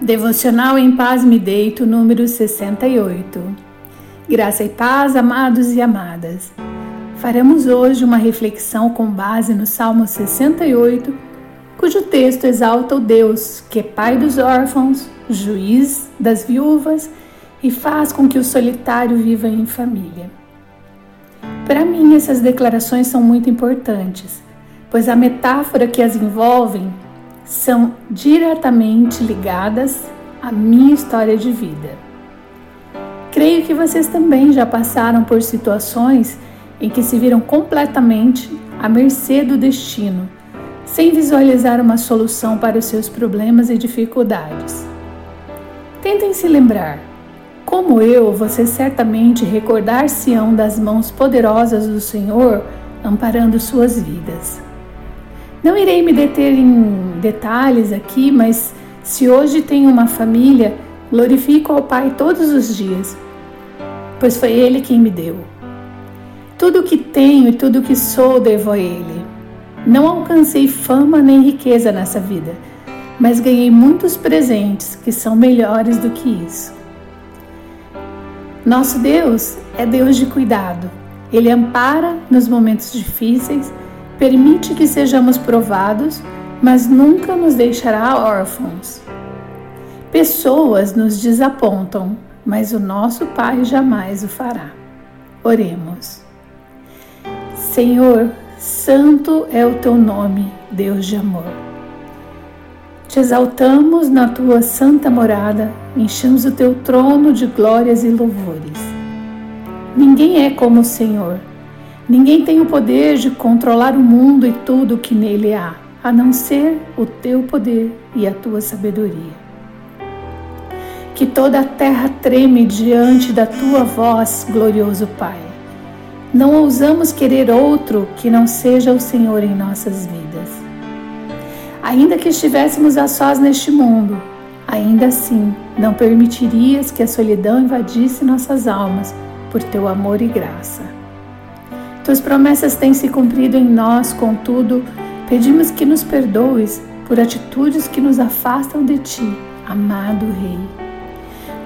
Devocional em Paz Me Deito, número 68. Graça e paz, amados e amadas. Faremos hoje uma reflexão com base no Salmo 68, cujo texto exalta o Deus que é Pai dos órfãos, juiz das viúvas e faz com que o solitário viva em família. Para mim, essas declarações são muito importantes, pois a metáfora que as envolvem são diretamente ligadas à minha história de vida. Creio que vocês também já passaram por situações em que se viram completamente à mercê do destino, sem visualizar uma solução para os seus problemas e dificuldades. Tentem se lembrar, como eu, vocês certamente recordar-se-ão das mãos poderosas do Senhor amparando suas vidas. Não irei me deter em detalhes aqui, mas se hoje tenho uma família, glorifico ao Pai todos os dias, pois foi Ele quem me deu. Tudo o que tenho e tudo o que sou devo a Ele. Não alcancei fama nem riqueza nessa vida, mas ganhei muitos presentes que são melhores do que isso. Nosso Deus é Deus de cuidado. Ele ampara nos momentos difíceis permite que sejamos provados, mas nunca nos deixará órfãos. Pessoas nos desapontam, mas o nosso Pai jamais o fará. Oremos. Senhor, santo é o teu nome, Deus de amor. Te exaltamos na tua santa morada, enchemos o teu trono de glórias e louvores. Ninguém é como o Senhor Ninguém tem o poder de controlar o mundo e tudo o que nele há, a não ser o teu poder e a tua sabedoria. Que toda a terra treme diante da tua voz, glorioso Pai. Não ousamos querer outro que não seja o Senhor em nossas vidas. Ainda que estivéssemos a sós neste mundo, ainda assim não permitirias que a solidão invadisse nossas almas por teu amor e graça. Tuas promessas têm se cumprido em nós, contudo, pedimos que nos perdoes por atitudes que nos afastam de ti, amado Rei.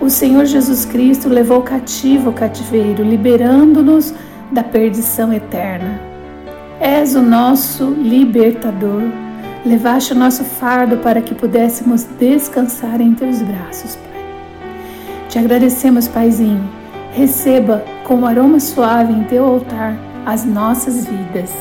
O Senhor Jesus Cristo levou cativo o cativeiro, liberando-nos da perdição eterna. És o nosso libertador. Levaste o nosso fardo para que pudéssemos descansar em teus braços, Pai. Te agradecemos, Paizinho. Receba com um aroma suave em teu altar as nossas vidas.